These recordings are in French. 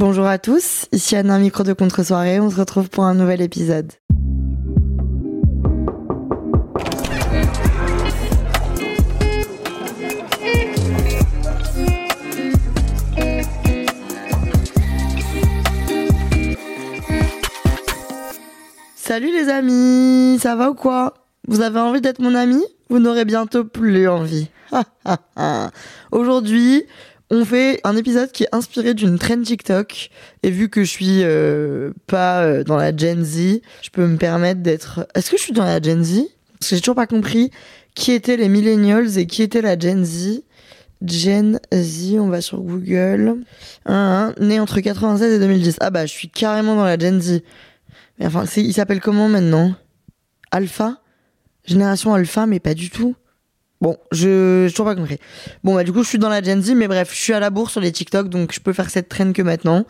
Bonjour à tous, ici Anna Micro de Contre-soirée, on se retrouve pour un nouvel épisode. Salut les amis, ça va ou quoi? Vous avez envie d'être mon ami? Vous n'aurez bientôt plus envie. Aujourd'hui, on fait un épisode qui est inspiré d'une trend TikTok. Et vu que je suis euh, pas euh, dans la Gen Z, je peux me permettre d'être. Est-ce que je suis dans la Gen Z? Parce que j'ai toujours pas compris qui étaient les millennials et qui était la Gen Z. Gen Z, on va sur Google. Hein, hein, né entre 96 et 2010. Ah bah, je suis carrément dans la Gen Z. Mais enfin, il s'appelle comment maintenant? Alpha? Génération Alpha, mais pas du tout. Bon, je j'ai toujours pas compris. Bon, bah du coup, je suis dans la Gen Z, mais bref, je suis à la bourre sur les TikTok, donc je peux faire cette traîne que maintenant.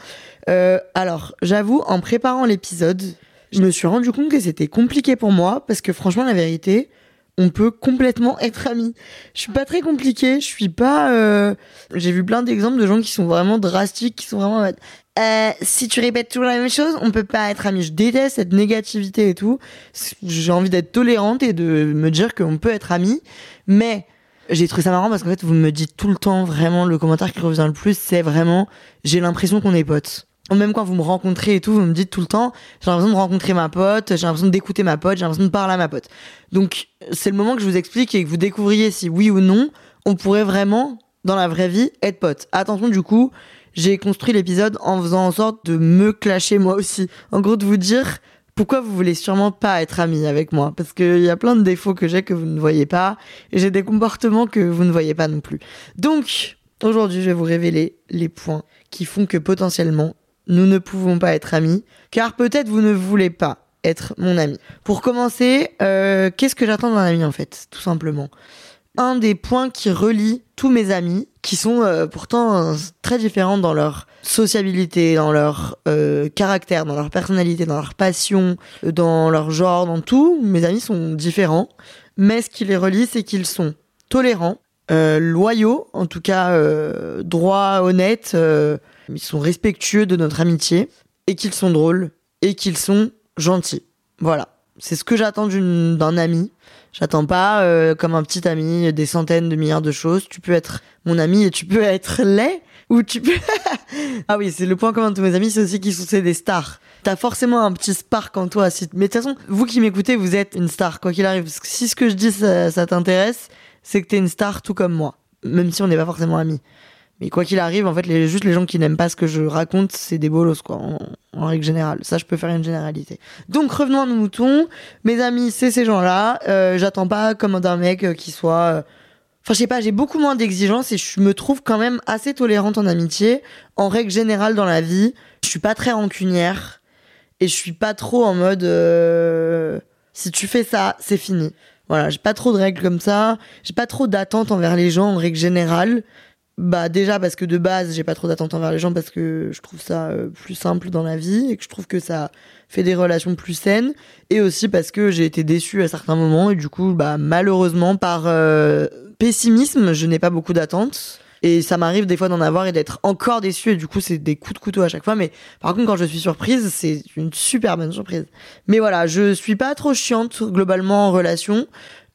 Euh, alors, j'avoue, en préparant l'épisode, je me suis rendu compte que c'était compliqué pour moi, parce que franchement, la vérité, on peut complètement être amis. Je suis pas très compliquée, je suis pas... euh, J'ai vu plein d'exemples de gens qui sont vraiment drastiques, qui sont vraiment... Euh, si tu répètes toujours la même chose, on peut pas être amis. Je déteste cette négativité et tout. J'ai envie d'être tolérante et de me dire qu'on peut être amis. Mais j'ai trouvé ça marrant parce qu'en fait, vous me dites tout le temps, vraiment, le commentaire qui revient le plus, c'est vraiment, j'ai l'impression qu'on est potes. Même quand vous me rencontrez et tout, vous me dites tout le temps, j'ai l'impression de rencontrer ma pote, j'ai l'impression d'écouter ma pote, j'ai l'impression de parler à ma pote. Donc, c'est le moment que je vous explique et que vous découvriez si oui ou non, on pourrait vraiment, dans la vraie vie, être potes. Attention, du coup, j'ai construit l'épisode en faisant en sorte de me clasher moi aussi. En gros, de vous dire pourquoi vous voulez sûrement pas être amis avec moi. Parce qu'il y a plein de défauts que j'ai que vous ne voyez pas. Et j'ai des comportements que vous ne voyez pas non plus. Donc, aujourd'hui, je vais vous révéler les points qui font que potentiellement, nous ne pouvons pas être amis. Car peut-être vous ne voulez pas être mon ami. Pour commencer, euh, qu'est-ce que j'attends d'un ami en fait Tout simplement? Un des points qui relie tous mes amis, qui sont euh, pourtant euh, très différents dans leur sociabilité, dans leur euh, caractère, dans leur personnalité, dans leur passion, dans leur genre, dans tout. Mes amis sont différents, mais ce qui les relie, c'est qu'ils sont tolérants, loyaux, en tout cas droits, honnêtes, ils sont respectueux de notre amitié, et qu'ils sont drôles, et qu'ils sont gentils. Voilà, c'est ce que j'attends d'un ami. J'attends pas, euh, comme un petit ami, des centaines de milliards de choses. Tu peux être mon ami et tu peux être laid, ou tu peux... ah oui, c'est le point commun de tous mes amis, c'est aussi qu'ils sont des stars. T'as forcément un petit spark en toi. Si... Mais de toute façon, vous qui m'écoutez, vous êtes une star, quoi qu'il arrive. Si ce que je dis, ça, ça t'intéresse, c'est que t'es une star tout comme moi. Même si on n'est pas forcément amis. Mais quoi qu'il arrive, en fait, les, juste les gens qui n'aiment pas ce que je raconte, c'est des bolos, quoi, en, en règle générale. Ça, je peux faire une généralité. Donc, revenons à nos moutons. Mes amis, c'est ces gens-là. Euh, J'attends pas comme d'un mec euh, qui soit... euh, Enfin, je sais pas, j'ai beaucoup moins d'exigences et je me trouve quand même assez tolérante en amitié. En règle générale, dans la vie, je suis pas très rancunière. Et je suis pas trop en mode... si tu fais ça, c'est fini. Voilà, j'ai pas trop de règles comme ça. J'ai pas trop d'attentes envers les gens en règle générale. Bah déjà parce que de base j'ai pas trop d'attentes envers les gens parce que je trouve ça euh, plus simple dans la vie et que je trouve que ça fait des relations plus saines. Et aussi parce que j'ai été déçue à certains moments et du coup bah malheureusement par euh, pessimisme je n'ai pas beaucoup d'attentes. Et ça m'arrive des fois d'en avoir et d'être encore déçue et du coup c'est des coups de couteau à chaque fois. Mais par contre quand je suis surprise c'est une super bonne surprise. Mais voilà je suis pas trop chiante globalement en relation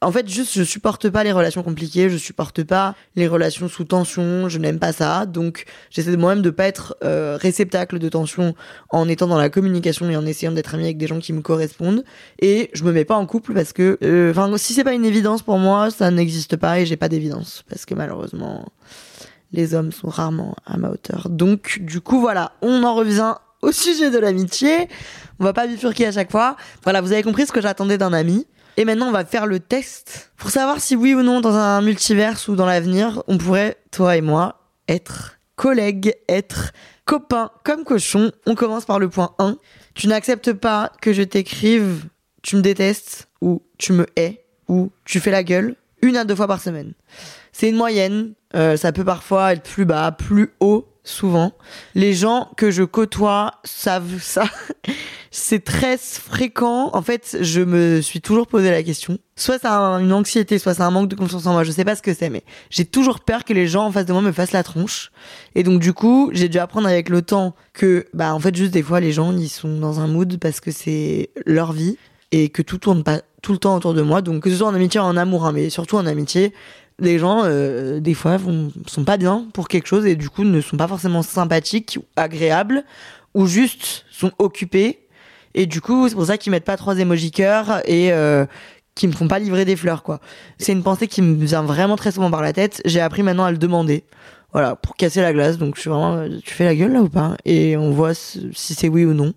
en fait, juste, je supporte pas les relations compliquées, je supporte pas les relations sous tension, je n'aime pas ça. Donc, j'essaie moi-même de pas être euh, réceptacle de tension en étant dans la communication et en essayant d'être ami avec des gens qui me correspondent. Et je me mets pas en couple parce que, euh, enfin, si c'est pas une évidence pour moi, ça n'existe pas et j'ai pas d'évidence parce que malheureusement, les hommes sont rarement à ma hauteur. Donc, du coup, voilà, on en revient au sujet de l'amitié. On va pas bifurquer à chaque fois. Voilà, vous avez compris ce que j'attendais d'un ami. Et maintenant, on va faire le test pour savoir si oui ou non, dans un multiverse ou dans l'avenir, on pourrait, toi et moi, être collègue, être copain comme cochon. On commence par le point 1. Tu n'acceptes pas que je t'écrive tu me détestes ou tu me hais ou tu fais la gueule une à deux fois par semaine. C'est une moyenne, euh, ça peut parfois être plus bas, plus haut, souvent. Les gens que je côtoie savent ça. c'est très fréquent. En fait, je me suis toujours posé la question. Soit c'est une anxiété, soit c'est un manque de confiance en moi. Je sais pas ce que c'est, mais j'ai toujours peur que les gens en face de moi me fassent la tronche. Et donc, du coup, j'ai dû apprendre avec le temps que, bah, en fait, juste des fois, les gens, ils sont dans un mood parce que c'est leur vie et que tout tourne pas tout le temps autour de moi. Donc, que ce soit en amitié ou en amour, hein, mais surtout en amitié, les gens, euh, des fois, vont, sont pas bien pour quelque chose et du coup ne sont pas forcément sympathiques ou agréables ou juste sont occupés et du coup, c'est pour ça qu'ils mettent pas trois émojis cœur et euh, qui me font pas livrer des fleurs, quoi. C'est une pensée qui me vient vraiment très souvent par la tête. J'ai appris maintenant à le demander. Voilà, pour casser la glace. Donc, je suis vraiment, tu fais la gueule là ou pas? Et on voit si c'est oui ou non.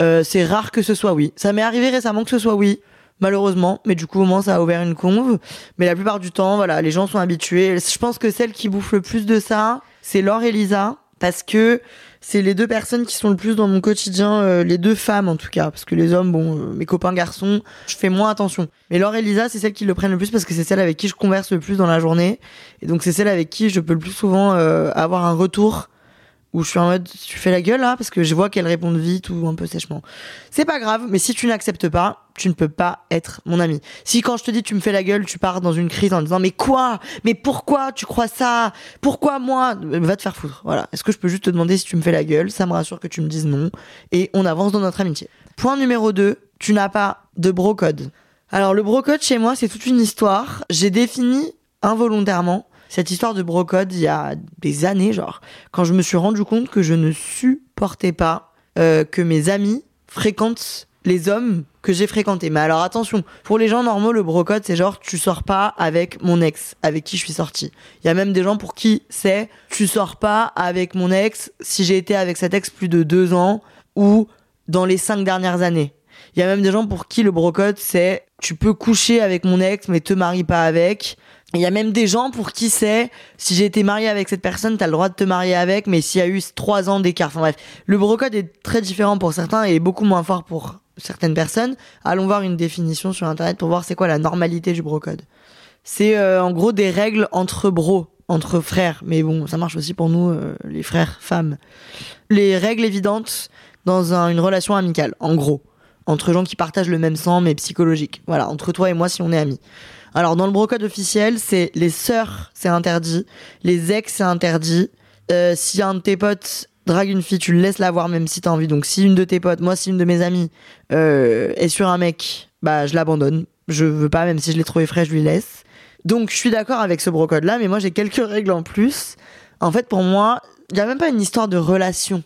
Euh, c'est rare que ce soit oui. Ça m'est arrivé récemment que ce soit oui, malheureusement, mais du coup au moins ça a ouvert une conve. Mais la plupart du temps, voilà, les gens sont habitués. Je pense que celle qui bouffe le plus de ça, c'est Laure et Lisa, parce que c'est les deux personnes qui sont le plus dans mon quotidien, euh, les deux femmes en tout cas, parce que les hommes, bon, euh, mes copains garçons, je fais moins attention. Mais Laure et Lisa, c'est celles qui le prennent le plus parce que c'est celle avec qui je converse le plus dans la journée, et donc c'est celle avec qui je peux le plus souvent euh, avoir un retour où je suis en mode tu fais la gueule là? Parce que je vois qu'elle répond vite ou un peu sèchement. C'est pas grave, mais si tu n'acceptes pas, tu ne peux pas être mon ami. Si quand je te dis tu me fais la gueule, tu pars dans une crise en disant mais quoi? Mais pourquoi tu crois ça? Pourquoi moi? Va te faire foutre. Voilà. Est-ce que je peux juste te demander si tu me fais la gueule? Ça me rassure que tu me dises non et on avance dans notre amitié. Point numéro 2, tu n'as pas de brocode. Alors le brocode chez moi, c'est toute une histoire. J'ai défini involontairement cette histoire de brocode il y a des années, genre, quand je me suis rendu compte que je ne supportais pas euh, que mes amis fréquentent les hommes que j'ai fréquentés. Mais alors attention, pour les gens normaux, le brocode, c'est genre tu sors pas avec mon ex, avec qui je suis sortie. Il y a même des gens pour qui c'est tu sors pas avec mon ex si j'ai été avec cet ex plus de deux ans ou dans les cinq dernières années. Il y a même des gens pour qui le brocode, c'est tu peux coucher avec mon ex mais te marie pas avec. Il y a même des gens pour qui c'est, si j'ai été marié avec cette personne, t'as le droit de te marier avec, mais s'il y a eu trois ans d'écart. Enfin bref, le brocode est très différent pour certains et beaucoup moins fort pour certaines personnes. Allons voir une définition sur internet pour voir c'est quoi la normalité du brocode. C'est euh, en gros des règles entre bros, entre frères, mais bon, ça marche aussi pour nous, euh, les frères, femmes. Les règles évidentes dans une relation amicale, en gros. Entre gens qui partagent le même sang, mais psychologique. Voilà, entre toi et moi si on est amis. Alors dans le brocode officiel, c'est les sœurs, c'est interdit, les ex, c'est interdit. Euh, si un de tes potes drague une fille, tu laisses la voir même si t'as envie. Donc si une de tes potes, moi si une de mes amies euh, est sur un mec, bah je l'abandonne. Je veux pas, même si je l'ai trouvé frais, je lui laisse. Donc je suis d'accord avec ce brocode là, mais moi j'ai quelques règles en plus. En fait pour moi, il y a même pas une histoire de relation.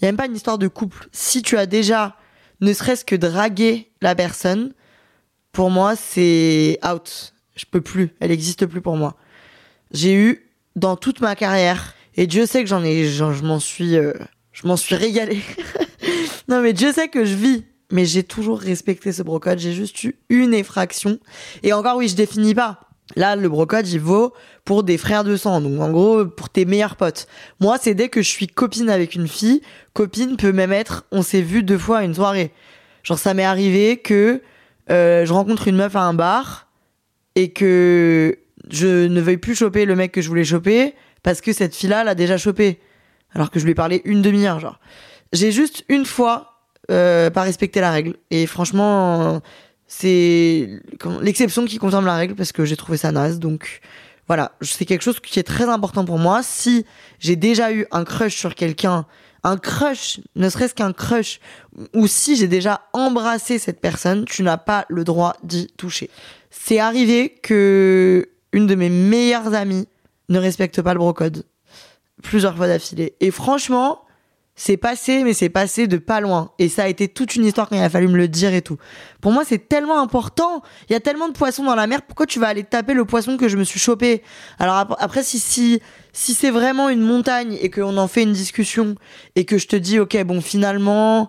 Il y a même pas une histoire de couple. Si tu as déjà ne serait-ce que dragué la personne, pour moi, c'est out. Je peux plus. Elle existe plus pour moi. J'ai eu dans toute ma carrière, et Dieu sait que j'en ai, je m'en suis, euh, je m'en suis régalé. non mais Dieu sait que je vis, mais j'ai toujours respecté ce brocode. J'ai juste eu une effraction. Et encore oui, je définis pas. Là, le brocode, il vaut pour des frères de sang. Donc, en gros, pour tes meilleurs potes. Moi, c'est dès que je suis copine avec une fille, copine peut même être, on s'est vu deux fois à une soirée. Genre, ça m'est arrivé que euh, je rencontre une meuf à un bar et que je ne veuille plus choper le mec que je voulais choper parce que cette fille-là l'a déjà chopé. Alors que je lui ai parlé une demi-heure, genre. J'ai juste une fois euh, pas respecté la règle. Et franchement, c'est l'exception qui confirme la règle parce que j'ai trouvé ça naze. Donc voilà, c'est quelque chose qui est très important pour moi. Si j'ai déjà eu un crush sur quelqu'un un crush, ne serait-ce qu'un crush, ou si j'ai déjà embrassé cette personne, tu n'as pas le droit d'y toucher. C'est arrivé que une de mes meilleures amies ne respecte pas le brocode plusieurs fois d'affilée. Et franchement, c'est passé, mais c'est passé de pas loin. Et ça a été toute une histoire quand il a fallu me le dire et tout. Pour moi, c'est tellement important. Il y a tellement de poissons dans la mer. Pourquoi tu vas aller taper le poisson que je me suis chopé? Alors après, si si si c'est vraiment une montagne et qu'on en fait une discussion et que je te dis, ok, bon, finalement,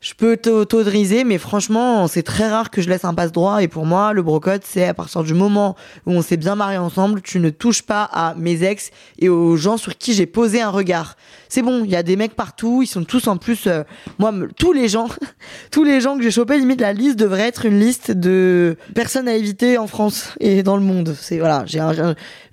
je peux t'autoriser, mais franchement, c'est très rare que je laisse un passe droit. Et pour moi, le brocode, c'est à partir du moment où on s'est bien marié ensemble, tu ne touches pas à mes ex et aux gens sur qui j'ai posé un regard. C'est bon, il y a des mecs partout, ils sont tous en plus. Euh, moi, tous les gens, tous les gens que j'ai chopé, limite la liste devrait être une liste de personnes à éviter en France et dans le monde. C'est voilà, j'ai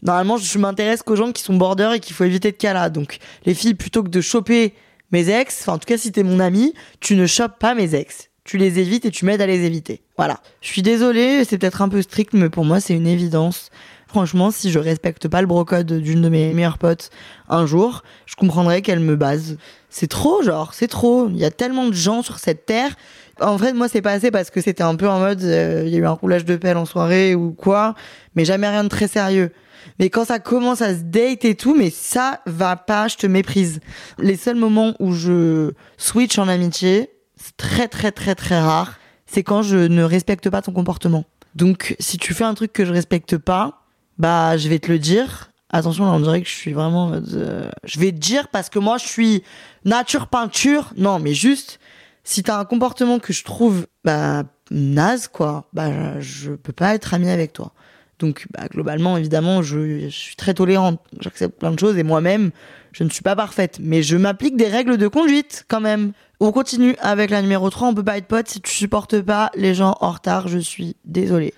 normalement, je m'intéresse qu'aux gens qui sont border et qu'il faut éviter de là. Donc, les filles, plutôt que de choper mes ex, enfin en tout cas si t'es mon ami, tu ne chopes pas mes ex. Tu les évites et tu m'aides à les éviter. Voilà. Je suis désolée, c'est peut-être un peu strict, mais pour moi c'est une évidence. Franchement, si je respecte pas le brocode d'une de mes meilleures potes un jour, je comprendrais qu'elle me base. C'est trop, genre, c'est trop. Il y a tellement de gens sur cette terre. En vrai, moi, c'est passé parce que c'était un peu en mode, euh, il y a eu un roulage de pelle en soirée ou quoi, mais jamais rien de très sérieux. Mais quand ça commence à se date et tout, mais ça va pas, je te méprise. Les seuls moments où je switch en amitié, c'est très très très très rare, c'est quand je ne respecte pas ton comportement. Donc si tu fais un truc que je respecte pas, bah je vais te le dire. Attention, là, on dirait que je suis vraiment. Euh, je vais te dire parce que moi je suis nature peinture. Non, mais juste si t'as un comportement que je trouve bah naze quoi, bah je peux pas être ami avec toi. Donc bah, globalement, évidemment, je, suis très tolérante. J'accepte plein de choses et moi-même, je ne suis pas parfaite. Mais je m'applique des règles de conduite quand même. On continue avec la numéro 3. On peut pas être pote si tu supportes pas les gens en retard. Je suis désolée.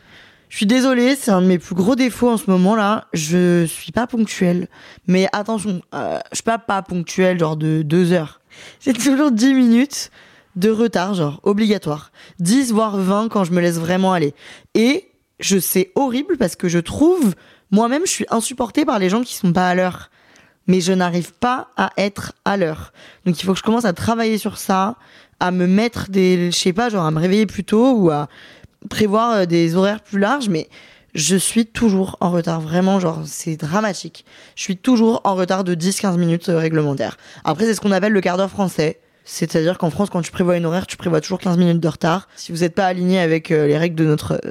Je suis désolée, c'est un de mes plus gros défauts en ce moment-là. Je suis pas ponctuelle. Mais attention, euh, je suis pas pas ponctuelle, genre de deux heures. J'ai toujours 10 minutes de retard, genre obligatoire. 10 voire 20 quand je me laisse vraiment aller. Et je sais horrible parce que je trouve moi-même je suis insupportée par les gens qui sont pas à l'heure. Mais je n'arrive pas à être à l'heure. Donc il faut que je commence à travailler sur ça, à me mettre des je sais pas genre à me réveiller plus tôt ou à prévoir euh, des horaires plus larges mais je suis toujours en retard, vraiment, genre, c'est dramatique. Je suis toujours en retard de 10-15 minutes euh, réglementaires. Après, c'est ce qu'on appelle le quart d'heure français. C'est-à-dire qu'en France, quand tu prévois une horaire, tu prévois toujours 15 minutes de retard. Si vous n'êtes pas aligné avec euh, les règles de notre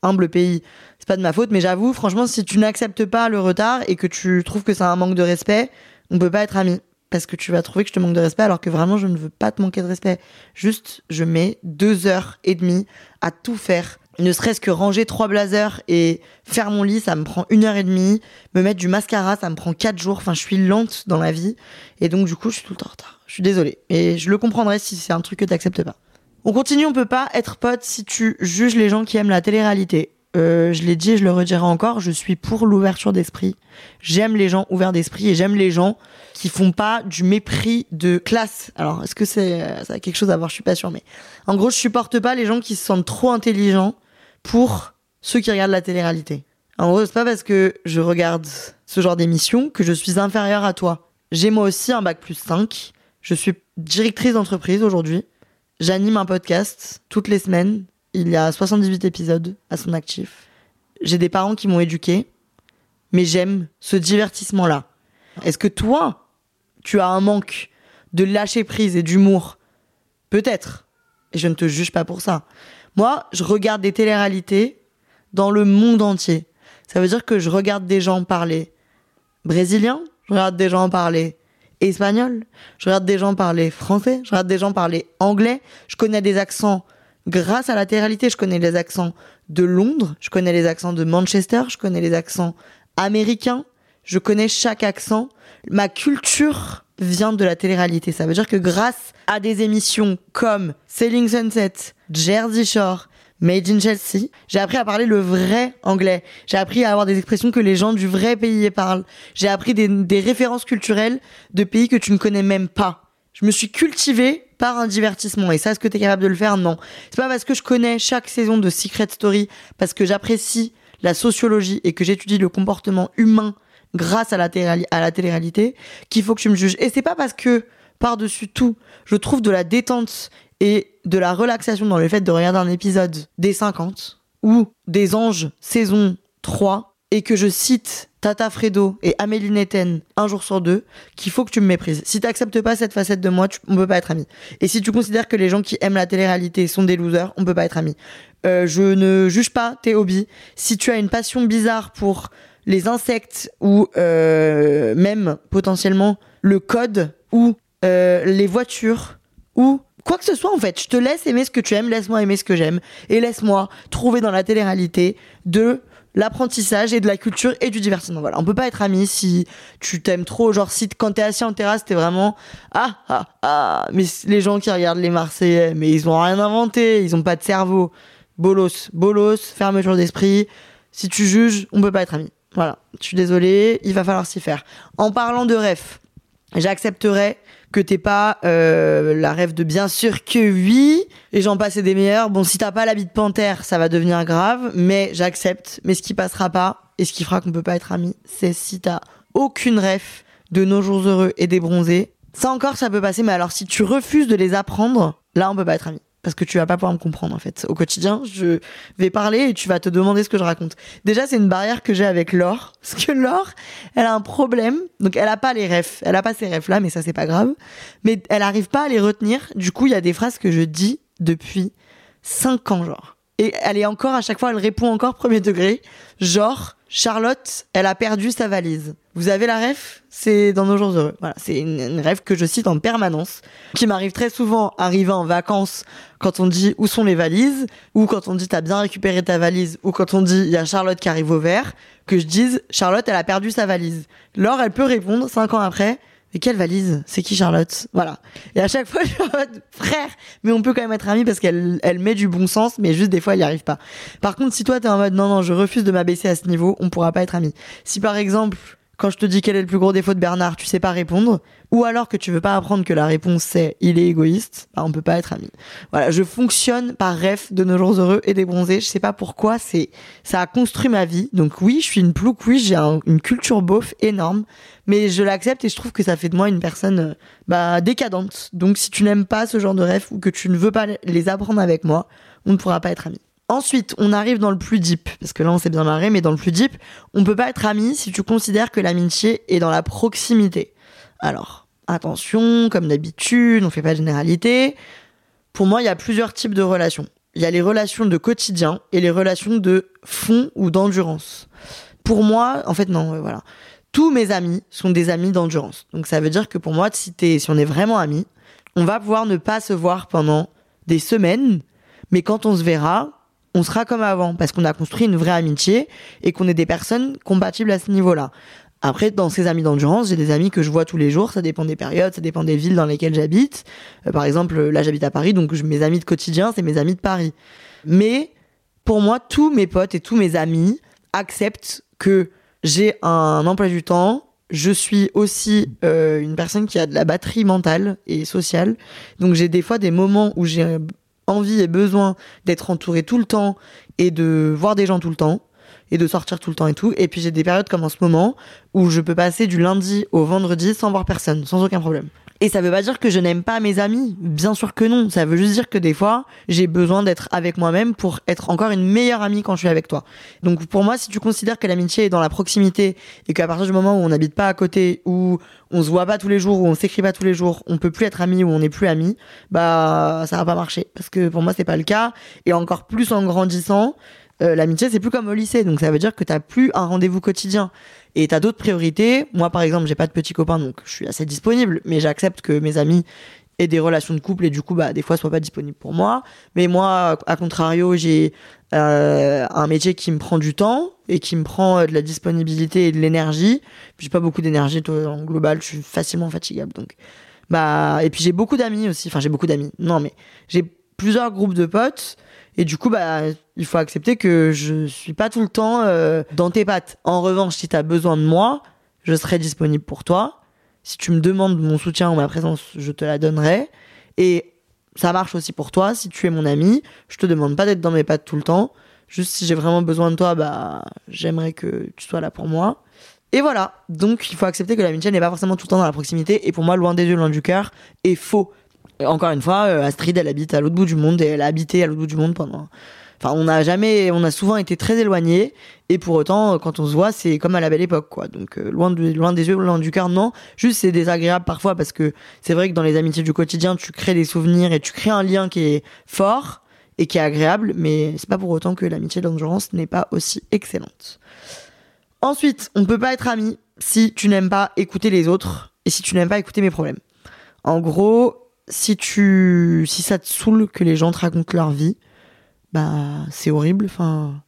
humble pays, c'est pas de ma faute, mais j'avoue, franchement, si tu n'acceptes pas le retard et que tu trouves que c'est un manque de respect, on peut pas être amis. Parce que tu vas trouver que je te manque de respect alors que vraiment je ne veux pas te manquer de respect. Juste, je mets deux heures et demie à tout faire. Ne serait-ce que ranger trois blazers et faire mon lit, ça me prend une heure et demie. Me mettre du mascara, ça me prend quatre jours. Enfin, je suis lente dans la vie. Et donc, du coup, je suis tout le temps en retard. Je suis désolée. Et je le comprendrai si c'est un truc que t'acceptes pas. On continue, on peut pas être pote si tu juges les gens qui aiment la télé-réalité. Euh, je l'ai dit et je le redirai encore, je suis pour l'ouverture d'esprit. J'aime les gens ouverts d'esprit et j'aime les gens qui font pas du mépris de classe. Alors, est-ce que c'est ça a quelque chose à voir? Je suis pas sûr, mais en gros, je supporte pas les gens qui se sentent trop intelligents pour ceux qui regardent la télé-réalité. En gros, c'est pas parce que je regarde ce genre d'émission que je suis inférieur à toi. J'ai moi aussi un bac plus 5. Je suis directrice d'entreprise aujourd'hui. J'anime un podcast toutes les semaines. Il y a 78 épisodes à son actif. J'ai des parents qui m'ont éduqué, mais j'aime ce divertissement-là. Est-ce que toi, tu as un manque de lâcher prise et d'humour? Peut-être. Et je ne te juge pas pour ça. Moi, je regarde des téléréalités dans le monde entier. Ça veut dire que je regarde des gens parler brésilien, je regarde des gens parler espagnol, je regarde des gens parler français, je regarde des gens parler anglais, je connais des accents grâce à la télé-réalité, je connais les accents de Londres, je connais les accents de Manchester, je connais les accents américains, je connais chaque accent. Ma culture vient de la télé-réalité. Ça veut dire que grâce à des émissions comme Sailing Sunset, Jersey Shore, Made in Chelsea. J'ai appris à parler le vrai anglais. J'ai appris à avoir des expressions que les gens du vrai pays parlent. J'ai appris des, références culturelles de pays que tu ne connais même pas. Je me suis cultivée par un divertissement. Et ça, est-ce que tu es capable de le faire? Non. C'est pas parce que je connais chaque saison de Secret Story, parce que j'apprécie la sociologie et que j'étudie le comportement humain grâce à la, télé-réalité qu'il faut que tu me juges. Et c'est pas parce que, par-dessus tout, je trouve de la détente et de la relaxation dans le fait de regarder un épisode des 50 ou des Anges saison 3 et que je cite Tata Fredo et Amélie Netten un jour sur deux, qu'il faut que tu me méprises. Si t'acceptes pas cette facette de moi, tu, on peut pas être amis. Et si tu considères que les gens qui aiment la télé-réalité sont des losers, on peut pas être amis. Euh, je ne juge pas tes hobbies. Si tu as une passion bizarre pour les insectes ou euh, même potentiellement le code ou euh, les voitures ou quoi que ce soit en fait. Je te laisse aimer ce que tu aimes, laisse-moi aimer ce que j'aime et laisse-moi trouver dans la télé-réalité de l'apprentissage et de la culture et du divertissement. Voilà, on peut pas être amis si tu t'aimes trop. Genre, si quand t'es assis en terrasse, t'es vraiment ah ah ah. Mais les gens qui regardent les Marseillais, mais ils ont rien inventé, ils ont pas de cerveau. Bolos, bolos, fermeture d'esprit. Si tu juges, on peut pas être amis. Voilà, je suis désolée, il va falloir s'y faire. En parlant de rêve, j'accepterai que t'es pas euh, la rêve de bien sûr que oui, et j'en passe des meilleurs. Bon, si t'as pas l'habit de panthère, ça va devenir grave, mais j'accepte. Mais ce qui passera pas, et ce qui fera qu'on peut pas être amis, c'est si t'as aucune rêve de nos jours heureux et des bronzés. Ça encore, ça peut passer, mais alors si tu refuses de les apprendre, là, on peut pas être amis parce que tu vas pas pouvoir me comprendre en fait. Au quotidien, je vais parler et tu vas te demander ce que je raconte. Déjà, c'est une barrière que j'ai avec Laure, parce que Laure, elle a un problème. Donc, elle a pas les refs, elle a pas ces refs là, mais ça c'est pas grave. Mais elle arrive pas à les retenir. Du coup, il y a des phrases que je dis depuis 5 ans genre. Et elle est encore à chaque fois, elle répond encore premier degré, genre Charlotte, elle a perdu sa valise. Vous avez la ref? C'est dans nos jours heureux. Voilà, c'est une, une ref que je cite en permanence, qui m'arrive très souvent arriver en vacances quand on dit où sont les valises, ou quand on dit t'as bien récupéré ta valise, ou quand on dit il y a Charlotte qui arrive au vert, que je dise Charlotte, elle a perdu sa valise. Laure, elle peut répondre cinq ans après. Mais quelle valise? C'est qui Charlotte? Voilà. Et à chaque fois, je suis en mode frère, mais on peut quand même être amis parce qu'elle elle met du bon sens, mais juste des fois, elle n'y arrive pas. Par contre, si toi, t'es en mode non, non, je refuse de m'abaisser à ce niveau, on pourra pas être amis. Si par exemple, quand je te dis quel est le plus gros défaut de Bernard, tu sais pas répondre, ou alors que tu veux pas apprendre que la réponse c'est il est égoïste, bah on peut pas être amis. Voilà, je fonctionne par ref de nos jours heureux et des bronzés. Je sais pas pourquoi, c'est ça a construit ma vie. Donc oui, je suis une plouc, oui, j'ai un- une culture beauf énorme, mais je l'accepte et je trouve que ça fait de moi une personne euh, bah décadente. Donc si tu n'aimes pas ce genre de ref ou que tu ne veux pas les apprendre avec moi, on ne pourra pas être amis. Ensuite, on arrive dans le plus deep, parce que là on s'est bien marré, mais dans le plus deep, on peut pas être amis si tu considères que l'amitié est dans la proximité. Alors, attention, comme d'habitude, on fait pas de généralité. Pour moi, il y a plusieurs types de relations. Il y a les relations de quotidien et les relations de fond ou d'endurance. Pour moi, en fait, non, ouais, voilà. Tous mes amis sont des amis d'endurance. Donc ça veut dire que pour moi, si, si on est vraiment amis, on va pouvoir ne pas se voir pendant des semaines, mais quand on se verra, on sera comme avant parce qu'on a construit une vraie amitié et qu'on est des personnes compatibles à ce niveau-là. Après, dans ces amis d'endurance, j'ai des amis que je vois tous les jours. Ça dépend des périodes, ça dépend des villes dans lesquelles j'habite. Euh, par exemple, là, j'habite à Paris, donc mes amis de quotidien, c'est mes amis de Paris. Mais pour moi, tous mes potes et tous mes amis acceptent que j'ai un emploi du temps. Je suis aussi euh, une personne qui a de la batterie mentale et sociale. Donc j'ai des fois des moments où j'ai envie et besoin d'être entouré tout le temps et de voir des gens tout le temps et de sortir tout le temps et tout. Et puis j'ai des périodes comme en ce moment où je peux passer du lundi au vendredi sans voir personne, sans aucun problème. Et ça veut pas dire que je n'aime pas mes amis, bien sûr que non. Ça veut juste dire que des fois, j'ai besoin d'être avec moi-même pour être encore une meilleure amie quand je suis avec toi. Donc pour moi, si tu considères que l'amitié est dans la proximité et qu'à partir du moment où on n'habite pas à côté, où on se voit pas tous les jours, où on s'écrit pas tous les jours, on peut plus être amis ou on n'est plus amis, bah ça va pas marcher. Parce que pour moi, c'est pas le cas. Et encore plus en grandissant, euh, l'amitié c'est plus comme au lycée. Donc ça veut dire que t'as plus un rendez-vous quotidien et t'as d'autres priorités. Moi, par exemple, j'ai pas de petits copains, donc je suis assez disponible, mais j'accepte que mes amis aient des relations de couple et du coup, bah, des fois, soient pas disponibles pour moi. Mais moi, à contrario, j'ai euh, un métier qui me prend du temps et qui me prend euh, de la disponibilité et de l'énergie. J'ai pas beaucoup d'énergie en global, je suis facilement fatigable, donc. Bah, et puis j'ai beaucoup d'amis aussi. Enfin, j'ai beaucoup d'amis. Non, mais j'ai plusieurs groupes de potes. Et du coup, bah, il faut accepter que je suis pas tout le temps euh, dans tes pattes. En revanche, si tu as besoin de moi, je serai disponible pour toi. Si tu me demandes mon soutien ou ma présence, je te la donnerai. Et ça marche aussi pour toi. Si tu es mon ami, je te demande pas d'être dans mes pattes tout le temps. Juste si j'ai vraiment besoin de toi, bah, j'aimerais que tu sois là pour moi. Et voilà. Donc, il faut accepter que l'amitié n'est pas forcément tout le temps dans la proximité. Et pour moi, loin des yeux, loin du cœur, est faux. Encore une fois, euh, Astrid, elle habite à l'autre bout du monde et elle a habité à l'autre bout du monde pendant. Enfin, on n'a jamais, on a souvent été très éloignés et pour autant, euh, quand on se voit, c'est comme à la belle époque, quoi. Donc euh, loin, de, loin des yeux, loin du cœur, non. Juste, c'est désagréable parfois parce que c'est vrai que dans les amitiés du quotidien, tu crées des souvenirs et tu crées un lien qui est fort et qui est agréable, mais c'est pas pour autant que l'amitié d'endurance n'est pas aussi excellente. Ensuite, on ne peut pas être amis si tu n'aimes pas écouter les autres et si tu n'aimes pas écouter mes problèmes. En gros, si tu, si ça te saoule que les gens te racontent leur vie, bah, c'est horrible. Enfin,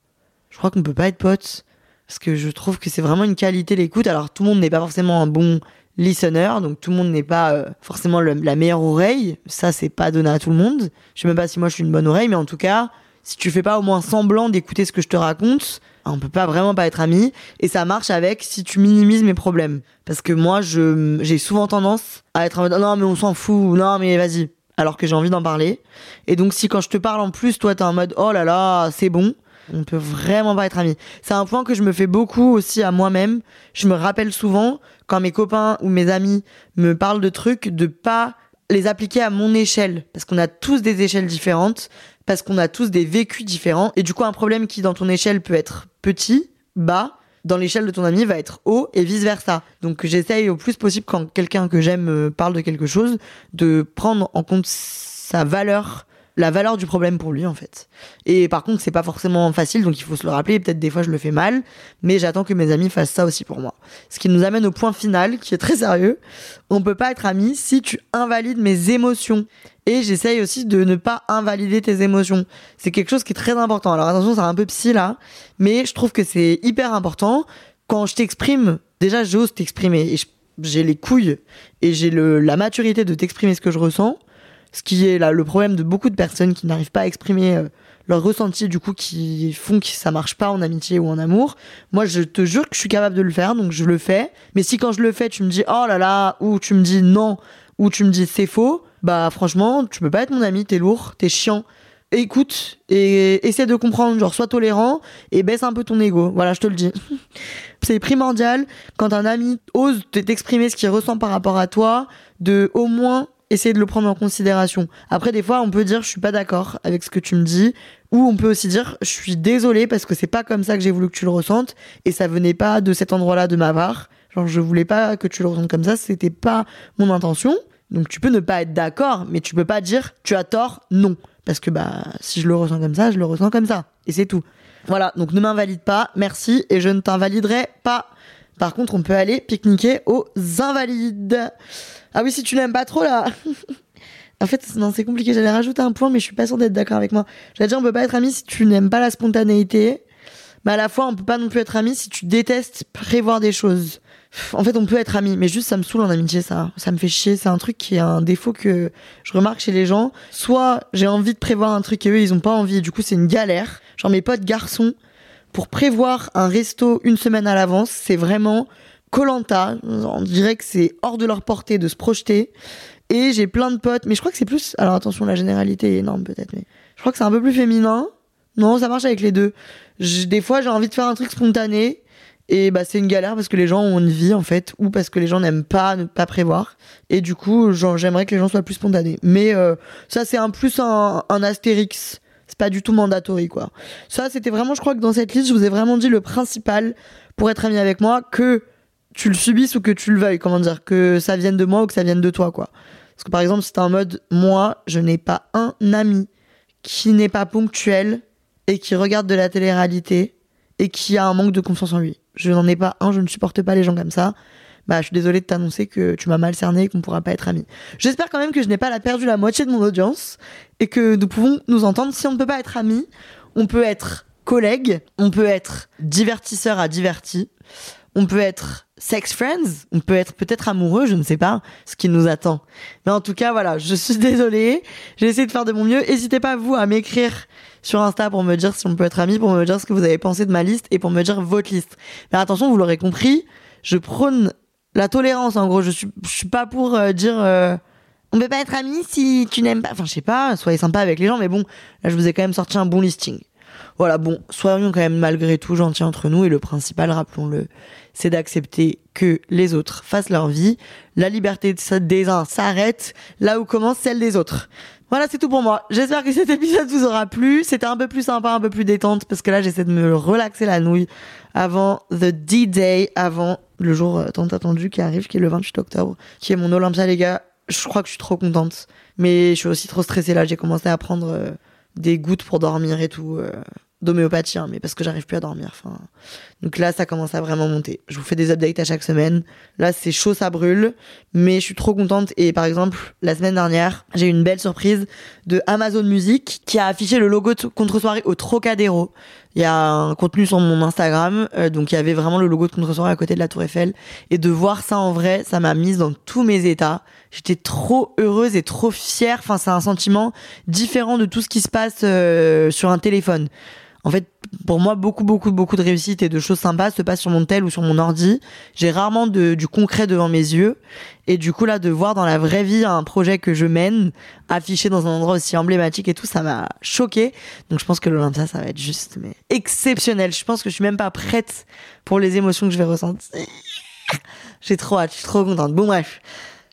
je crois qu'on peut pas être potes parce que je trouve que c'est vraiment une qualité l'écoute. Alors, tout le monde n'est pas forcément un bon listener, donc tout le monde n'est pas euh, forcément la meilleure oreille. Ça, c'est pas donné à tout le monde. Je sais même pas si moi je suis une bonne oreille, mais en tout cas, si tu fais pas au moins semblant d'écouter ce que je te raconte, on peut pas vraiment pas être amis. Et ça marche avec si tu minimises mes problèmes. Parce que moi, je, j'ai souvent tendance à être en mode, non, mais on s'en fout, non, mais vas-y. Alors que j'ai envie d'en parler. Et donc, si quand je te parle en plus, toi, t'es en mode, oh là là, c'est bon. On peut vraiment pas être amis. C'est un point que je me fais beaucoup aussi à moi-même. Je me rappelle souvent quand mes copains ou mes amis me parlent de trucs, de pas les appliquer à mon échelle. Parce qu'on a tous des échelles différentes parce qu'on a tous des vécus différents. Et du coup, un problème qui, dans ton échelle, peut être petit, bas, dans l'échelle de ton ami va être haut et vice versa. Donc j'essaye au plus possible quand quelqu'un que j'aime euh, parle de quelque chose de prendre en compte sa valeur la valeur du problème pour lui en fait. Et par contre, c'est pas forcément facile, donc il faut se le rappeler. Peut-être des fois je le fais mal, mais j'attends que mes amis fassent ça aussi pour moi. Ce qui nous amène au point final, qui est très sérieux. On peut pas être amis si tu invalides mes émotions. Et j'essaye aussi de ne pas invalider tes émotions. C'est quelque chose qui est très important. Alors attention, c'est un peu psy là, mais je trouve que c'est hyper important. Quand je t'exprime, déjà j'ose t'exprimer et j'ai les couilles et j'ai la maturité de t'exprimer ce que je ressens ce qui est là le problème de beaucoup de personnes qui n'arrivent pas à exprimer euh, leurs ressentis du coup qui font que ça marche pas en amitié ou en amour. Moi, je te jure que je suis capable de le faire, donc je le fais. Mais si quand je le fais, tu me dis oh là là, ou tu me dis non, ou tu me dis c'est faux, bah franchement, tu peux pas être mon ami, t'es lourd, t'es chiant. Écoute et essaie de comprendre, genre sois tolérant et baisse un peu ton ego. Voilà, je te le dis. c'est primordial quand un ami ose t'exprimer ce qu'il ressent par rapport à toi, de au moins essayer de le prendre en considération. Après, des fois, on peut dire je suis pas d'accord avec ce que tu me dis, ou on peut aussi dire je suis désolé parce que c'est pas comme ça que j'ai voulu que tu le ressentes et ça venait pas de cet endroit-là de ma part. Genre, je voulais pas que tu le ressentes comme ça, c'était pas mon intention. Donc, tu peux ne pas être d'accord, mais tu peux pas dire tu as tort, non. Parce que bah, si je le ressens comme ça, je le ressens comme ça. Et c'est tout. Voilà, donc ne m'invalide pas, merci, et je ne t'invaliderai pas. Par contre, on peut aller pique-niquer aux invalides. Ah oui, si tu l'aimes pas trop là. en fait, non, c'est compliqué. J'allais rajouter un point, mais je suis pas sûre d'être d'accord avec moi. J'allais dire, on peut pas être amis si tu n'aimes pas la spontanéité. Mais à la fois, on peut pas non plus être amis si tu détestes prévoir des choses. En fait, on peut être amis, mais juste ça me saoule en amitié, ça. Ça me fait chier. C'est un truc qui est un défaut que je remarque chez les gens. Soit j'ai envie de prévoir un truc et eux, ils ont pas envie. Du coup, c'est une galère. Genre mes potes garçons, pour prévoir un resto une semaine à l'avance, c'est vraiment Colanta. On dirait que c'est hors de leur portée de se projeter. Et j'ai plein de potes, mais je crois que c'est plus. Alors attention, la généralité est énorme peut-être, mais je crois que c'est un peu plus féminin. Non, ça marche avec les deux. des fois, j'ai envie de faire un truc spontané. Et bah, c'est une galère parce que les gens ont une vie, en fait, ou parce que les gens n'aiment pas ne pas prévoir. Et du coup, j'aimerais que les gens soient plus spontanés. Mais euh, ça, c'est un plus un, un astérix. C'est pas du tout mandatory, quoi. Ça, c'était vraiment, je crois que dans cette liste, je vous ai vraiment dit le principal pour être ami avec moi, que tu le subisses ou que tu le veuilles, comment dire, que ça vienne de moi ou que ça vienne de toi, quoi. Parce que par exemple, c'est un mode, moi, je n'ai pas un ami qui n'est pas ponctuel et qui regarde de la télé-réalité et qui a un manque de confiance en lui. Je n'en ai pas un, je ne supporte pas les gens comme ça. Bah, je suis désolée de t'annoncer que tu m'as mal cerné et qu'on pourra pas être amis. J'espère quand même que je n'ai pas perdu la moitié de mon audience et que nous pouvons nous entendre. Si on ne peut pas être amis, on peut être collègues, on peut être divertisseur à diverti, on peut être sex friends, on peut être peut-être amoureux, je ne sais pas ce qui nous attend. Mais en tout cas, voilà, je suis désolée. J'ai essayé de faire de mon mieux. N'hésitez pas, vous, à m'écrire sur Insta pour me dire si on peut être amis, pour me dire ce que vous avez pensé de ma liste et pour me dire votre liste. Mais attention, vous l'aurez compris, je prône la tolérance. En gros, je suis, je suis pas pour euh, dire euh, on peut pas être amis si tu n'aimes pas. Enfin, je sais pas, soyez sympa avec les gens, mais bon, là, je vous ai quand même sorti un bon listing. Voilà, bon, soyons quand même malgré tout gentils entre nous et le principal, rappelons-le, c'est d'accepter que les autres fassent leur vie. La liberté des uns s'arrête là où commence celle des autres. Voilà, c'est tout pour moi. J'espère que cet épisode vous aura plu. C'était un peu plus sympa, un peu plus détente parce que là, j'essaie de me relaxer la nouille avant The D-Day, avant le jour euh, tant attendu qui arrive, qui est le 28 octobre, qui est mon Olympia, les gars. Je crois que je suis trop contente. Mais je suis aussi trop stressée là. J'ai commencé à prendre euh, des gouttes pour dormir et tout. Euh d'homéopathie, hein, mais parce que j'arrive plus à dormir. Enfin, donc là, ça commence à vraiment monter. Je vous fais des updates à chaque semaine. Là, c'est chaud, ça brûle, mais je suis trop contente. Et par exemple, la semaine dernière, j'ai eu une belle surprise de Amazon Music qui a affiché le logo de contre-soirée au Trocadéro. Il y a un contenu sur mon Instagram, euh, donc il y avait vraiment le logo de contre-soirée à côté de la Tour Eiffel. Et de voir ça en vrai, ça m'a mise dans tous mes états. J'étais trop heureuse et trop fière. Enfin, c'est un sentiment différent de tout ce qui se passe euh, sur un téléphone. En fait, pour moi, beaucoup, beaucoup, beaucoup de réussite et de choses sympas se passent sur mon tel ou sur mon ordi. J'ai rarement de, du concret devant mes yeux. Et du coup, là, de voir dans la vraie vie un projet que je mène affiché dans un endroit aussi emblématique et tout, ça m'a choqué. Donc, je pense que l'Olympia, ça va être juste, mais exceptionnel. Je pense que je suis même pas prête pour les émotions que je vais ressentir. J'ai trop hâte, je suis trop contente. Bon, bref.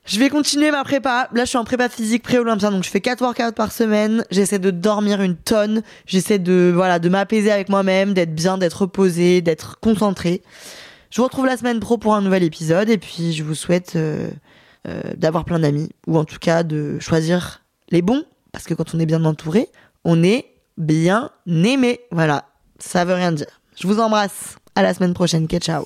Je vais continuer ma prépa. Là, je suis en prépa physique pré-olympien, donc je fais 4 workouts par semaine. J'essaie de dormir une tonne. J'essaie de, voilà, de m'apaiser avec moi-même, d'être bien, d'être reposée, d'être concentrée. Je vous retrouve la semaine pro pour un nouvel épisode et puis je vous souhaite euh, euh, d'avoir plein d'amis ou en tout cas de choisir les bons parce que quand on est bien entouré, on est bien aimé. Voilà, ça veut rien dire. Je vous embrasse. À la semaine prochaine. Ciao.